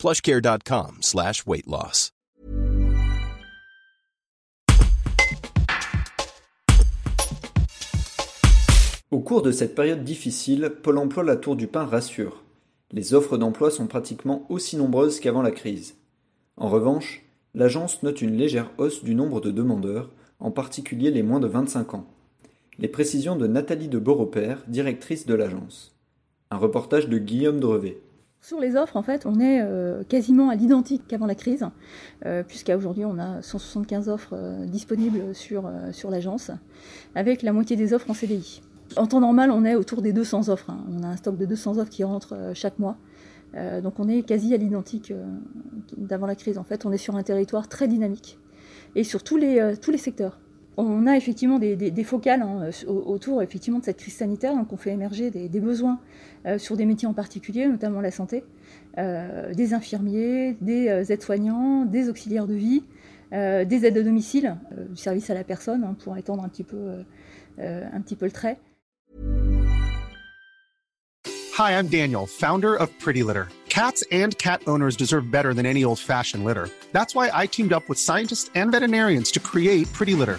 plushcare.com slash weight loss. Au cours de cette période difficile, Pôle emploi La Tour du Pin rassure. Les offres d'emploi sont pratiquement aussi nombreuses qu'avant la crise. En revanche, l'agence note une légère hausse du nombre de demandeurs, en particulier les moins de 25 ans. Les précisions de Nathalie de Beaurepaire, directrice de l'agence. Un reportage de Guillaume Drevet. Sur les offres, en fait, on est euh, quasiment à l'identique qu'avant la crise, euh, puisqu'à aujourd'hui, on a 175 offres euh, disponibles sur, euh, sur l'agence, avec la moitié des offres en CDI. En temps normal, on est autour des 200 offres. hein. On a un stock de 200 offres qui rentrent chaque mois. Donc on est quasi à l'identique d'avant la crise. En fait, on est sur un territoire très dynamique et sur tous les, tous les secteurs. On a effectivement des, des- des focales hein, au- autour effectivement de cette crise sanitaire, donc on fait émerger des, des besoins euh, sur des métiers en particulier, notamment la santé, euh, des infirmiers, des euh, aides-soignants, des auxiliaires de vie, euh, des aides de domicile, euh, du service à la personne hein, pour étendre un petit peu, le trait. Hi, I'm Daniel, founder of Pretty Litter. Cats and cat owners deserve better than any old fashioned litter. That's why I teamed up with scientists and veterinarians to create Pretty Litter.